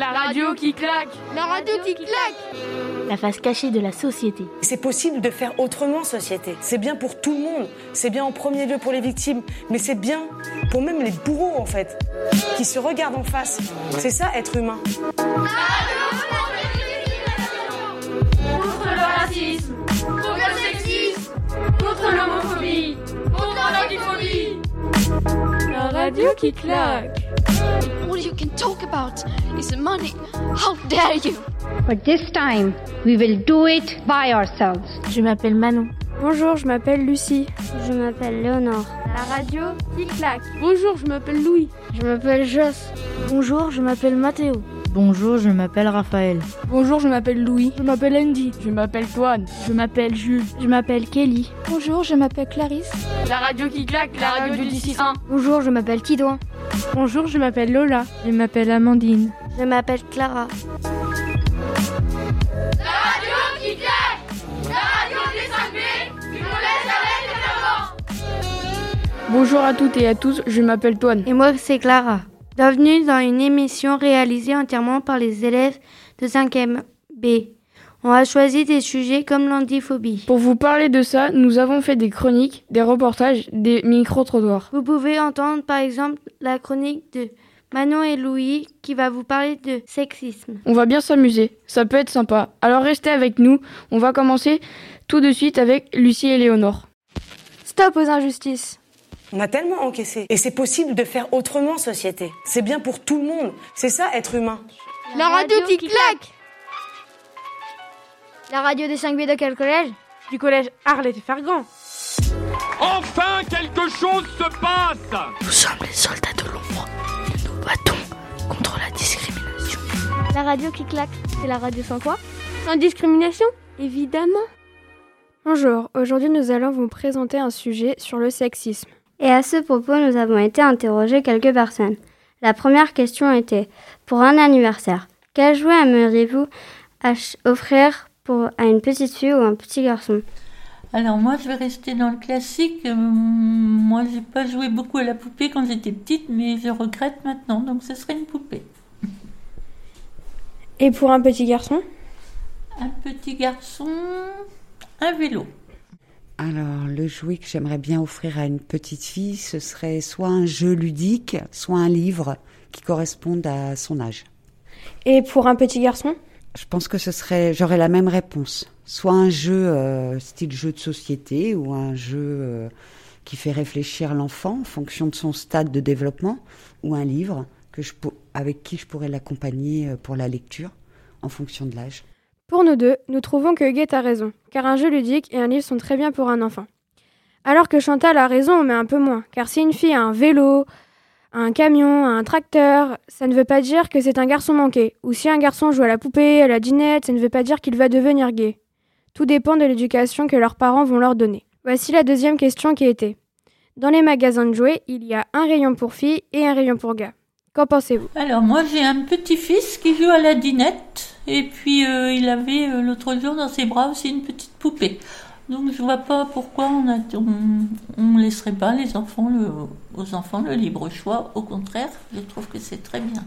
La radio qui claque La radio qui claque La face cachée de la société. C'est possible de faire autrement, société. C'est bien pour tout le monde. C'est bien en premier lieu pour les victimes, mais c'est bien pour même les bourreaux, en fait, qui se regardent en face. C'est ça, être humain. Contre le racisme Contre le sexisme Contre l'homophobie radio qui claque All you can talk about is money. How dare you? But this time, we will do it by ourselves. Je m'appelle Manon. Bonjour, je m'appelle Lucie. Je m'appelle Léonore. La radio qui claque. Bonjour, je m'appelle Louis. Je m'appelle Joss. Bonjour, je m'appelle Mathéo. Bonjour, je m'appelle Raphaël. Bonjour, je m'appelle Louis. Je m'appelle Andy. Je m'appelle Toine. Je m'appelle Jules. Je m'appelle Kelly. Bonjour, je m'appelle Clarisse. La radio qui claque, la, radio, du 6-1. Bonjour, je m'appelle Tidouin. Bonjour, je m'appelle Lola. Je m'appelle Amandine. Je m'appelle Clara. La radio qui claque La radio des 5B qui nous laisse avec les Bonjour à toutes et à tous, je m'appelle Toine. Et moi, c'est Clara. Bienvenue dans une émission réalisée entièrement par les élèves de 5e B. On a choisi des sujets comme l'antiphobie. Pour vous parler de ça, nous avons fait des chroniques, des reportages, des micro-trottoirs. Vous pouvez entendre par exemple la chronique de Manon et Louis qui va vous parler de sexisme. On va bien s'amuser, ça peut être sympa. Alors restez avec nous, on va commencer tout de suite avec Lucie et Léonore. Stop aux injustices. On a tellement encaissé. Et c'est possible de faire autrement, société. C'est bien pour tout le monde. C'est ça, être humain. La, radio, qui, claque. La radio des 5B de quel collège Du collège Arlette et Fergant. Enfin, quelque chose se passe Nous sommes les soldats de l'ombre. Nous battons contre la discrimination. La radio qui claque, c'est la radio sans quoi? Sans discrimination Évidemment. Bonjour, aujourd'hui nous allons vous présenter un sujet sur le sexisme. Et à ce propos, nous avons été interroger quelques personnes. La première question était Pour un anniversaire, quel jouet aimeriez-vous offrir pour, à une petite fille ou un petit garçon? Alors moi, je vais rester dans le classique. Euh, moi, j'ai pas joué beaucoup à la poupée quand j'étais petite, mais je regrette maintenant, donc ce serait une poupée. Et pour un petit garçon? Un petit garçon, un vélo. Alors, le jouet que j'aimerais bien offrir à une petite fille, ce serait soit un jeu ludique, soit un livre qui corresponde à son âge. Et pour un petit garçon? Je pense que ce serait, j'aurais la même réponse. Soit un jeu euh, style jeu de société ou un jeu euh, qui fait réfléchir l'enfant en fonction de son stade de développement, ou un livre que je, avec qui je pourrais l'accompagner euh, pour la lecture en fonction de l'âge. Pour nous deux, nous trouvons que Guette a raison, car un jeu ludique et un livre sont très bien pour un enfant. Alors que Chantal a raison, mais un peu moins, car si une fille a un vélo, un camion, un tracteur, ça ne veut pas dire que c'est un garçon manqué. Ou si un garçon joue à la poupée, à la dinette, ça ne veut pas dire qu'il va devenir gay. Tout dépend de l'éducation que leurs parents vont leur donner. Voici la deuxième question qui était. Dans les magasins de jouets, il y a un rayon pour filles et un rayon pour gars. Qu'en pensez-vous? Alors moi j'ai un petit-fils qui joue à la dinette et puis euh, il avait euh, l'autre jour dans ses bras aussi une petite poupée. Donc je vois pas pourquoi on ne laisserait pas les enfants aux enfants le libre choix. Au contraire, je trouve que c'est très bien.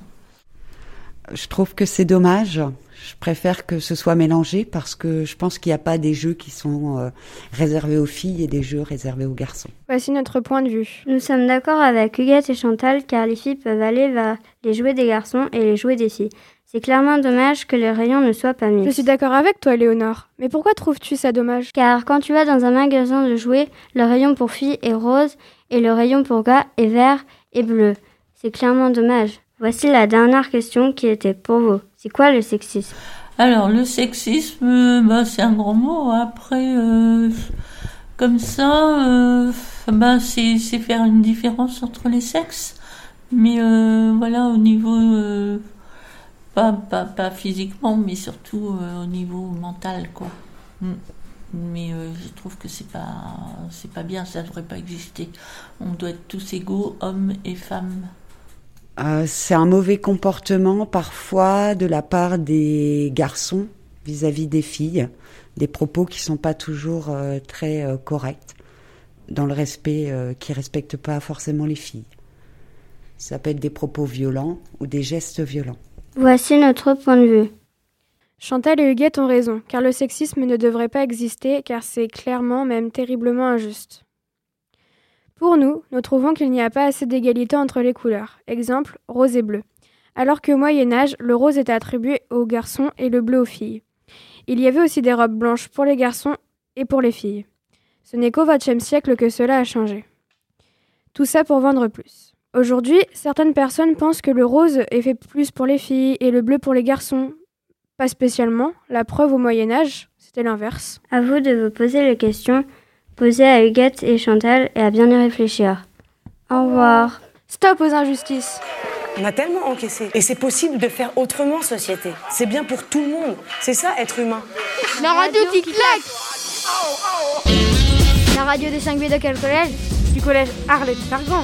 Je trouve que c'est dommage. Je préfère que ce soit mélangé parce que je pense qu'il n'y a pas des jeux qui sont euh, réservés aux filles et des jeux réservés aux garçons. Voici notre point de vue. Nous sommes d'accord avec Huguette et Chantal car les filles peuvent aller vers les jouets des garçons et les jouets des filles. C'est clairement dommage que les rayons ne soient pas mixtes. Je suis d'accord avec toi, Léonore. Mais pourquoi trouves-tu ça dommage? Car quand tu vas dans un magasin de jouets, le rayon pour filles est rose et le rayon pour gars est vert et bleu. C'est clairement dommage. Voici la dernière question qui était pour vous. C'est quoi le sexisme? Alors, le sexisme, bah, c'est un grand mot. Après, euh, comme ça, euh, bah, c'est faire une différence entre les sexes. Mais euh, voilà, au niveau, euh, pas, pas, pas, physiquement, mais surtout euh, au niveau mental, quoi. Mm. Mais euh, je trouve que c'est pas, c'est pas bien, ça devrait pas exister. On doit être tous égaux, hommes et femmes. Euh, c'est un mauvais comportement parfois de la part des garçons vis-à-vis -vis des filles, des propos qui sont pas toujours euh, très euh, corrects, dans le respect, euh, qui respectent pas forcément les filles. Ça peut être des propos violents ou des gestes violents. Voici notre point de vue. Chantal et Huguette ont raison, car le sexisme ne devrait pas exister, car c'est clairement, même terriblement injuste. Pour nous, nous trouvons qu'il n'y a pas assez d'égalité entre les couleurs. Exemple, rose et bleu. Alors qu'au Moyen Âge, le rose était attribué aux garçons et le bleu aux filles. Il y avait aussi des robes blanches pour les garçons et pour les filles. Ce n'est qu'au XXe siècle que cela a changé. Tout ça pour vendre plus. Aujourd'hui, certaines personnes pensent que le rose est fait plus pour les filles et le bleu pour les garçons. Pas spécialement. La preuve au Moyen Âge, c'était l'inverse. À vous de vous poser les questions posées à Huguette et Chantal et à bien y réfléchir. Au revoir. Stop aux injustices. On a tellement encaissé. Et c'est possible de faire autrement, société. C'est bien pour tout le monde. C'est ça, être humain. La radio qui claque La radio des 5 B de quel collège? Du collège Arlette Sargan.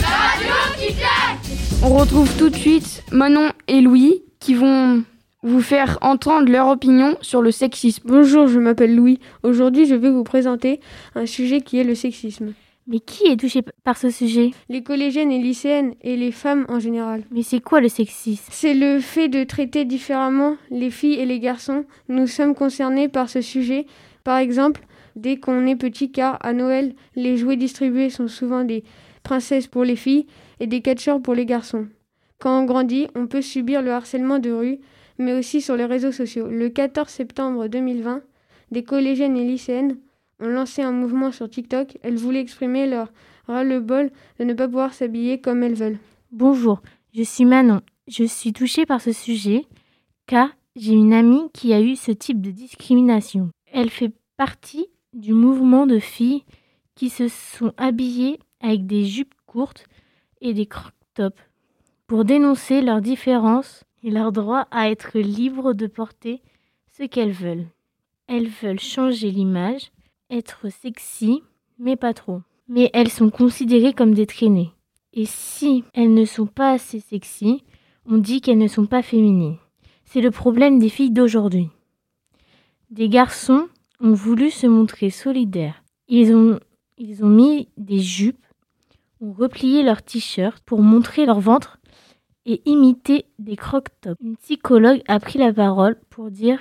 La radio qui claque On retrouve tout de suite Manon et Louis qui vont vous faire entendre leur opinion sur le sexisme. Bonjour, je m'appelle Louis. Aujourd'hui, je vais vous présenter un sujet qui est le sexisme. Mais qui est touché par ce sujet? Les collégiennes et lycéennes et les femmes en général. Mais c'est quoi le sexisme? C'est le fait de traiter différemment les filles et les garçons. Nous sommes concernés par ce sujet. Par exemple, dès qu'on est petit, car à Noël, les jouets distribués sont souvent des princesses pour les filles et des catcheurs pour les garçons. Quand on grandit, on peut subir le harcèlement de rue, mais aussi sur les réseaux sociaux. Le 14 septembre 2020, des collégiennes et lycéennes ont lancé un mouvement sur TikTok. Elles voulaient exprimer leur ras-le-bol de ne pas pouvoir s'habiller comme elles veulent. Bonjour, je suis Manon. Je suis touchée par ce sujet car j'ai une amie qui a eu ce type de discrimination. Elle fait partie du mouvement de filles qui se sont habillées avec des jupes courtes et des croc-tops pour dénoncer leurs différences et leur droit à être libres de porter ce qu'elles veulent. Elles veulent changer l'image être sexy, mais pas trop. Mais elles sont considérées comme des traînées. Et si elles ne sont pas assez sexy, on dit qu'elles ne sont pas féminines. C'est le problème des filles d'aujourd'hui. Des garçons ont voulu se montrer solidaires. Ils ont, ils ont mis des jupes, ont replié leurs t-shirts pour montrer leur ventre et imiter des croque-tops. Une psychologue a pris la parole pour dire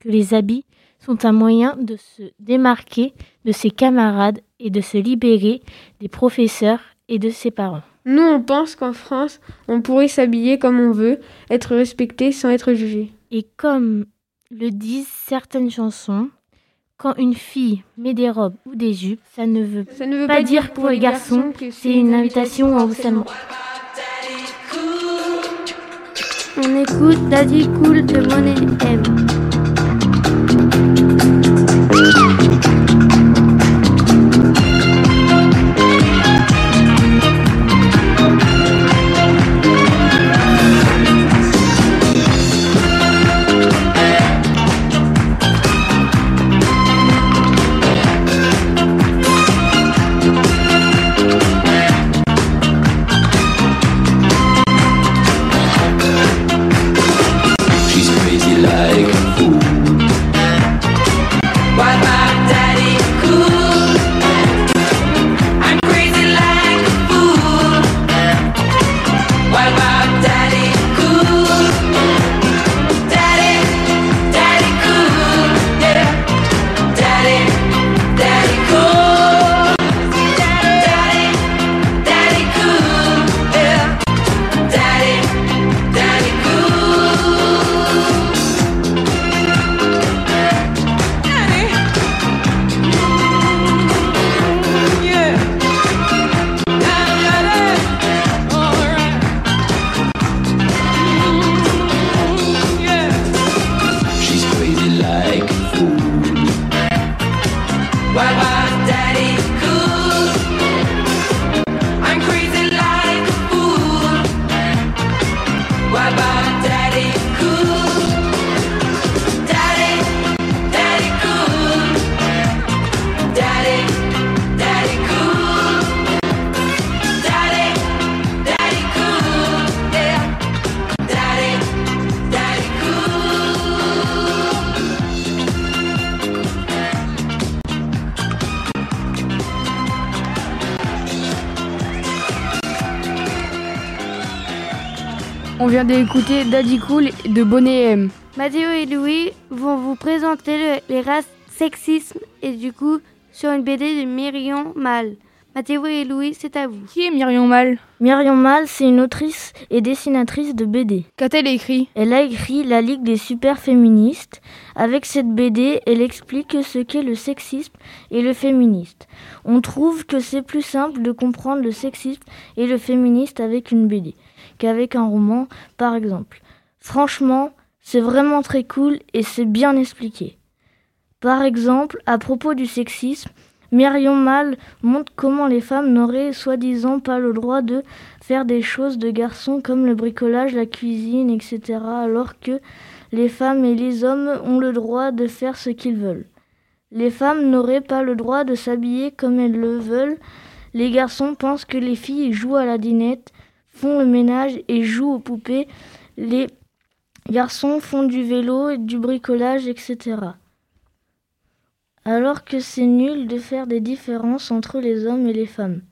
que les habits sont un moyen de se démarquer de ses camarades et de se libérer des professeurs et de ses parents. Nous, on pense qu'en France, on pourrait s'habiller comme on veut, être respecté sans être jugé. Et comme le disent certaines chansons, quand une fille met des robes ou des jupes, ça ne veut, ça ne veut pas, dire pour les garçons que c'est une invitation au harcèlement. On écoute Daddy Cool de Money M. vient d'écouter Daddy Cool de Bonnet M. Mathéo et Louis vont vous présenter le- les races sexisme et du coup sur une BD de Myrion Mal. Mathéo et Louis, c'est à vous. Qui est Myrion Mal Myriam Mal, c'est une autrice et dessinatrice de BD. Qu'a-t-elle écrit? Elle a écrit La Ligue des super féministes. Avec cette BD, elle explique ce qu'est le sexisme et le féministe. On trouve que c'est plus simple de comprendre le sexisme et le féministe avec une BD qu'avec un roman, par exemple. Franchement, c'est vraiment très cool et c'est bien expliqué. Par exemple, à propos du sexisme, Myriam Mal montre comment les femmes n'auraient soi-disant pas le droit de faire des choses de garçons comme le bricolage, la cuisine, etc. alors que les femmes et les hommes ont le droit de faire ce qu'ils veulent. Les femmes n'auraient pas le droit de s'habiller comme elles le veulent. Les garçons pensent que les filles jouent à la dinette, font le ménage et jouent aux poupées. Les garçons font du vélo et du bricolage, etc. Alors que c'est nul de faire des différences entre les hommes et les femmes.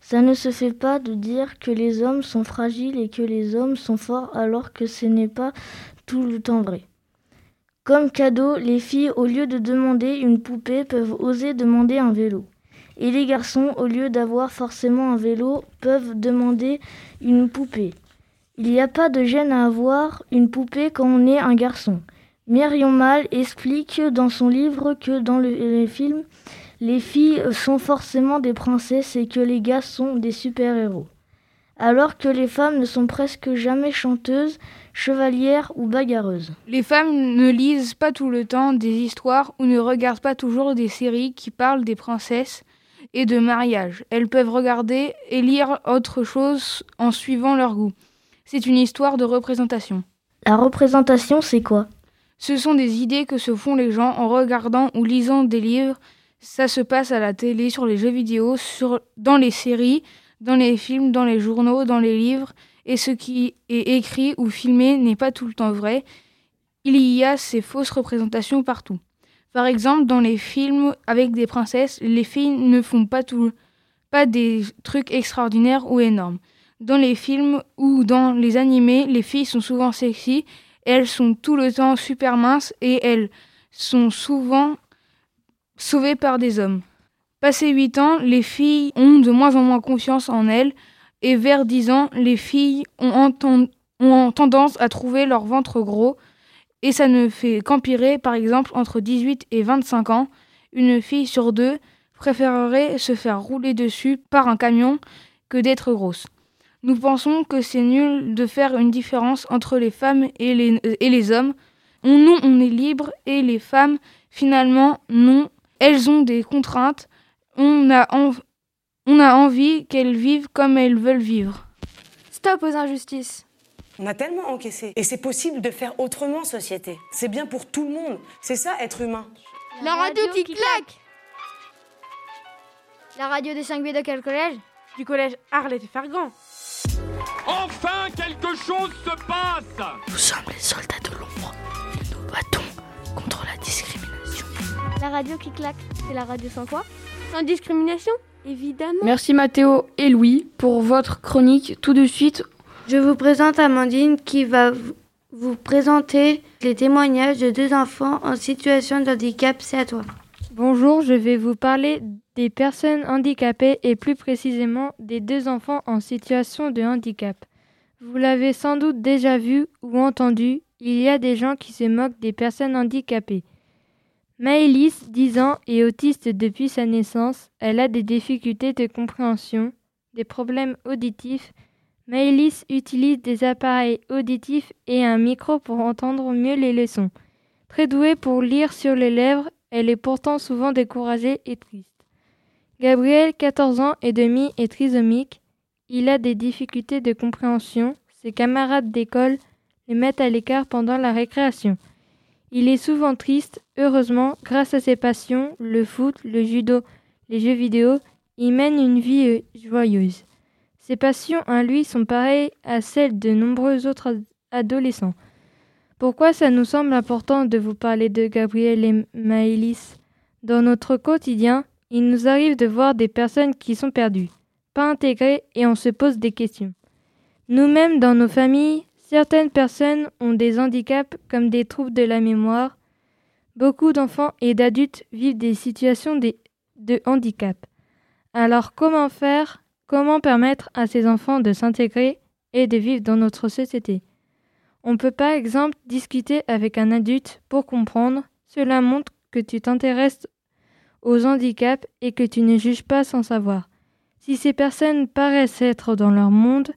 Ça ne se fait pas de dire que les hommes sont fragiles et que les hommes sont forts alors que ce n'est pas tout le temps vrai. Comme cadeau, les filles, au lieu de demander une poupée, peuvent oser demander un vélo. Et les garçons, au lieu d'avoir forcément un vélo, peuvent demander une poupée. Il n'y a pas de gêne à avoir une poupée quand on est un garçon. Myriam Mal explique dans son livre que dans le- les films, les filles sont forcément des princesses et que les gars sont des super-héros. Alors que les femmes ne sont presque jamais chanteuses, chevalières ou bagarreuses. Les femmes ne lisent pas tout le temps des histoires ou ne regardent pas toujours des séries qui parlent des princesses et de mariage. Elles peuvent regarder et lire autre chose en suivant leur goût. C'est une histoire de représentation. La représentation, c'est quoi? Ce sont des idées que se font les gens en regardant ou lisant des livres. Ça se passe à la télé, sur les jeux vidéo, sur, dans les séries, dans les films, dans les journaux, dans les livres. Et ce qui est écrit ou filmé n'est pas tout le temps vrai. Il y a ces fausses représentations partout. Par exemple, dans les films avec des princesses, les filles ne font pas, pas des trucs extraordinaires ou énormes. Dans les films ou dans les animés, les filles sont souvent sexy elles sont tout le temps super minces et elles sont souvent sauvées par des hommes. Passé 8 ans, les filles ont de moins en moins confiance en elles et vers 10 ans, les filles ont tendance à trouver leur ventre gros et ça ne fait qu'empirer. Par exemple, entre 18 et 25 ans, une fille sur deux préférerait se faire rouler dessus par un camion que d'être grosse. Nous pensons que c'est nul de faire une différence entre les femmes et les, hommes. On, on est libre et les femmes, finalement, non. Elles ont des contraintes. On a, on a envie qu'elles vivent comme elles veulent vivre. Stop aux injustices. On a tellement encaissé. Et c'est possible de faire autrement, société. C'est bien pour tout le monde. C'est ça, être humain. La radio qui claque La radio des 5B de quel collège? Du collège Arlette et Fergan. Enfin, quelque chose se passe Nous sommes les soldats de l'ombre nous battons contre la discrimination. La radio qui claque, c'est la radio sans quoi Sans discrimination Évidemment. Merci Mathéo et Louis pour votre chronique. Tout de suite, Je vous présente Amandine qui va vous présenter les témoignages de deux enfants en situation de handicap. C'est à toi. Bonjour, je vais vous parler des personnes handicapées et plus précisément des deux enfants en situation de handicap. Vous l'avez sans doute déjà vu ou entendu, il y a des gens qui se moquent des personnes handicapées. Maëlys, 10 ans, est autiste depuis sa naissance. Elle a des difficultés de compréhension, des problèmes auditifs. Maëlys utilise des appareils auditifs et un micro pour entendre mieux les leçons. Très douée pour lire sur les lèvres, elle est pourtant souvent découragée et triste. Gabriel, 14 ans et demi, est trisomique. Il a des difficultés de compréhension. Ses camarades d'école les mettent à l'écart pendant la récréation. Il est souvent triste. Heureusement, grâce à ses passions, le foot, le judo, les jeux vidéo, il mène une vie euh, joyeuse. Ses passions à lui sont pareilles à celles de nombreux autres ad- adolescents. Pourquoi ça nous semble important de vous parler de Gabriel et Maëlys? Dans notre quotidien, il nous arrive de voir des personnes qui sont perdues, pas intégrées et on se pose des questions. Nous-mêmes, dans nos familles, Certaines personnes ont des handicaps comme des troubles de la mémoire. Beaucoup d'enfants et d'adultes vivent des situations de handicap. Alors comment faire Comment permettre à ces enfants de s'intégrer et de vivre dans notre société? On peut par exemple discuter avec un adulte pour comprendre. Cela montre que tu t'intéresses aux handicaps et que tu ne juges pas sans savoir. Si ces personnes paraissent être dans leur monde,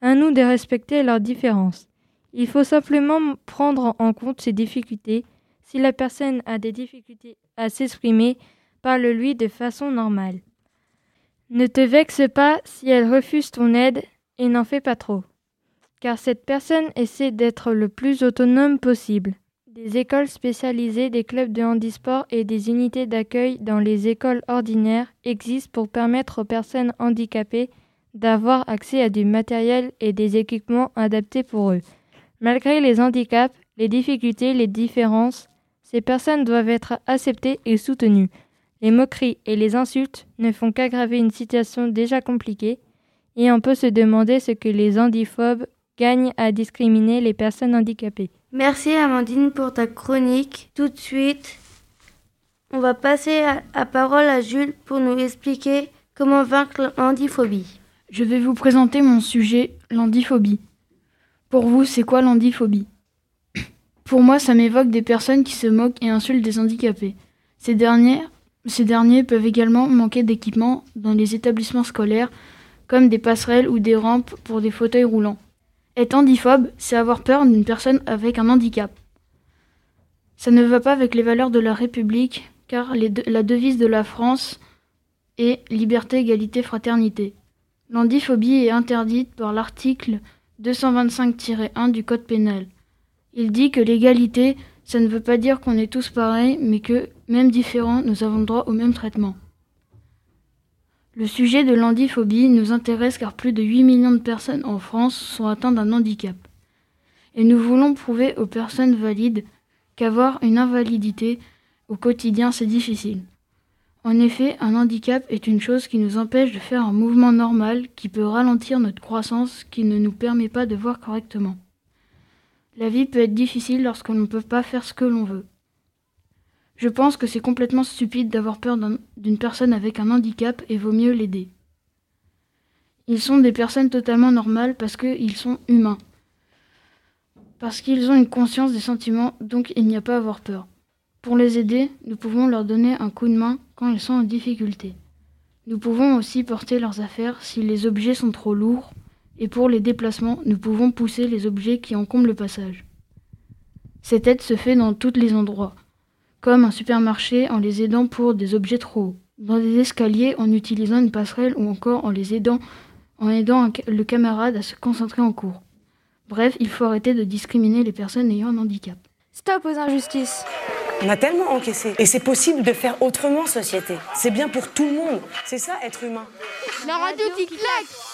à nous de respecter leurs différences. Il faut simplement prendre en compte ces difficultés. Si la personne a des difficultés à s'exprimer, parle-lui de façon normale. Ne te vexe pas si elle refuse ton aide et n'en fais pas trop, car cette personne essaie d'être le plus autonome possible. Des écoles spécialisées, des clubs de handisport et des unités d'accueil dans les écoles ordinaires existent pour permettre aux personnes handicapées d'avoir accès à du matériel et des équipements adaptés pour eux. Malgré les handicaps, les difficultés, les différences, ces personnes doivent être acceptées et soutenues. Les moqueries et les insultes ne font qu'aggraver une situation déjà compliquée, et on peut se demander ce que les handiphobes gagnent à discriminer les personnes handicapées. Merci Amandine pour ta chronique. Tout de suite, on va passer la parole à Jules pour nous expliquer comment vaincre l'handiphobie. Je vais vous présenter mon sujet, l'handiphobie. Pour vous, c'est quoi l'handiphobie Pour moi, ça m'évoque des personnes qui se moquent et insultent des handicapés. Ces derniers, ces derniers peuvent également manquer d'équipement dans les établissements scolaires, comme des passerelles ou des rampes pour des fauteuils roulants. Être handiphobe, c'est avoir peur d'une personne avec un handicap. Ça ne va pas avec les valeurs de la République, car la devise de la France est liberté, égalité, fraternité. L'handiphobie est interdite par l'article 225-1 du Code pénal. Il dit que l'égalité, ça ne veut pas dire qu'on est tous pareils, mais que, même différents, nous avons droit au même traitement. Le sujet de l'handiphobie nous intéresse car plus de 8 millions de personnes en France sont atteintes d'un handicap. Et nous voulons prouver aux personnes valides qu'avoir une invalidité au quotidien c'est difficile. En effet, un handicap est une chose qui nous empêche de faire un mouvement normal, qui peut ralentir notre croissance, qui ne nous permet pas de voir correctement. La vie peut être difficile lorsqu'on ne peut pas faire ce que l'on veut. Je pense que c'est complètement stupide d'avoir peur d'une personne avec un handicap et vaut mieux l'aider. Ils sont des personnes totalement normales parce qu'ils sont humains. Parce qu'ils ont une conscience des sentiments, donc il n'y a pas à avoir peur. Pour les aider, nous pouvons leur donner un coup de main quand ils sont en difficulté. Nous pouvons aussi porter leurs affaires si les objets sont trop lourds, et pour les déplacements, nous pouvons pousser les objets qui encombrent le passage. Cette aide se fait dans tous les endroits, comme un supermarché en les aidant pour des objets trop hauts, dans des escaliers en utilisant une passerelle ou encore en les aidant en aidant le camarade à se concentrer en cours. Bref, il faut arrêter de discriminer les personnes ayant un handicap. Stop aux injustices. On a tellement encaissé. Et c'est possible de faire autrement, société. C'est bien pour tout le monde. C'est ça, être humain. La radio qui claque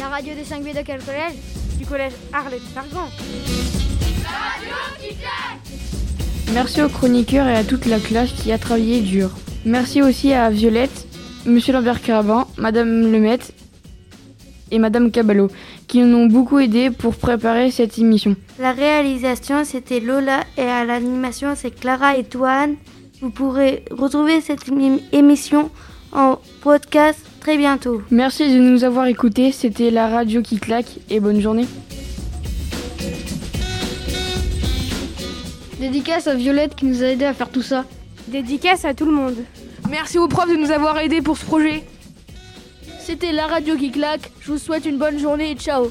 La radio des 5 B de quel collège Du collège Arlette Sargon. La radio qui claque Merci aux chroniqueurs et à toute la classe qui a travaillé dur. Merci aussi à Violette, Monsieur Lambert Carabin, Madame Lemaitre et Madame Caballo, qui nous ont beaucoup aidé pour préparer cette émission. La réalisation, c'était Lola et à l'animation, c'est Clara et Toine. Vous pourrez retrouver cette émission en podcast très bientôt. Merci de nous avoir écoutés. C'était la radio qui claque et bonne journée. Dédicace à Violette qui nous a aidé à faire tout ça. Dédicace à tout le monde. Merci aux profs de nous avoir aidés pour ce projet. C'était la radio qui claque. Je vous souhaite une bonne journée et ciao.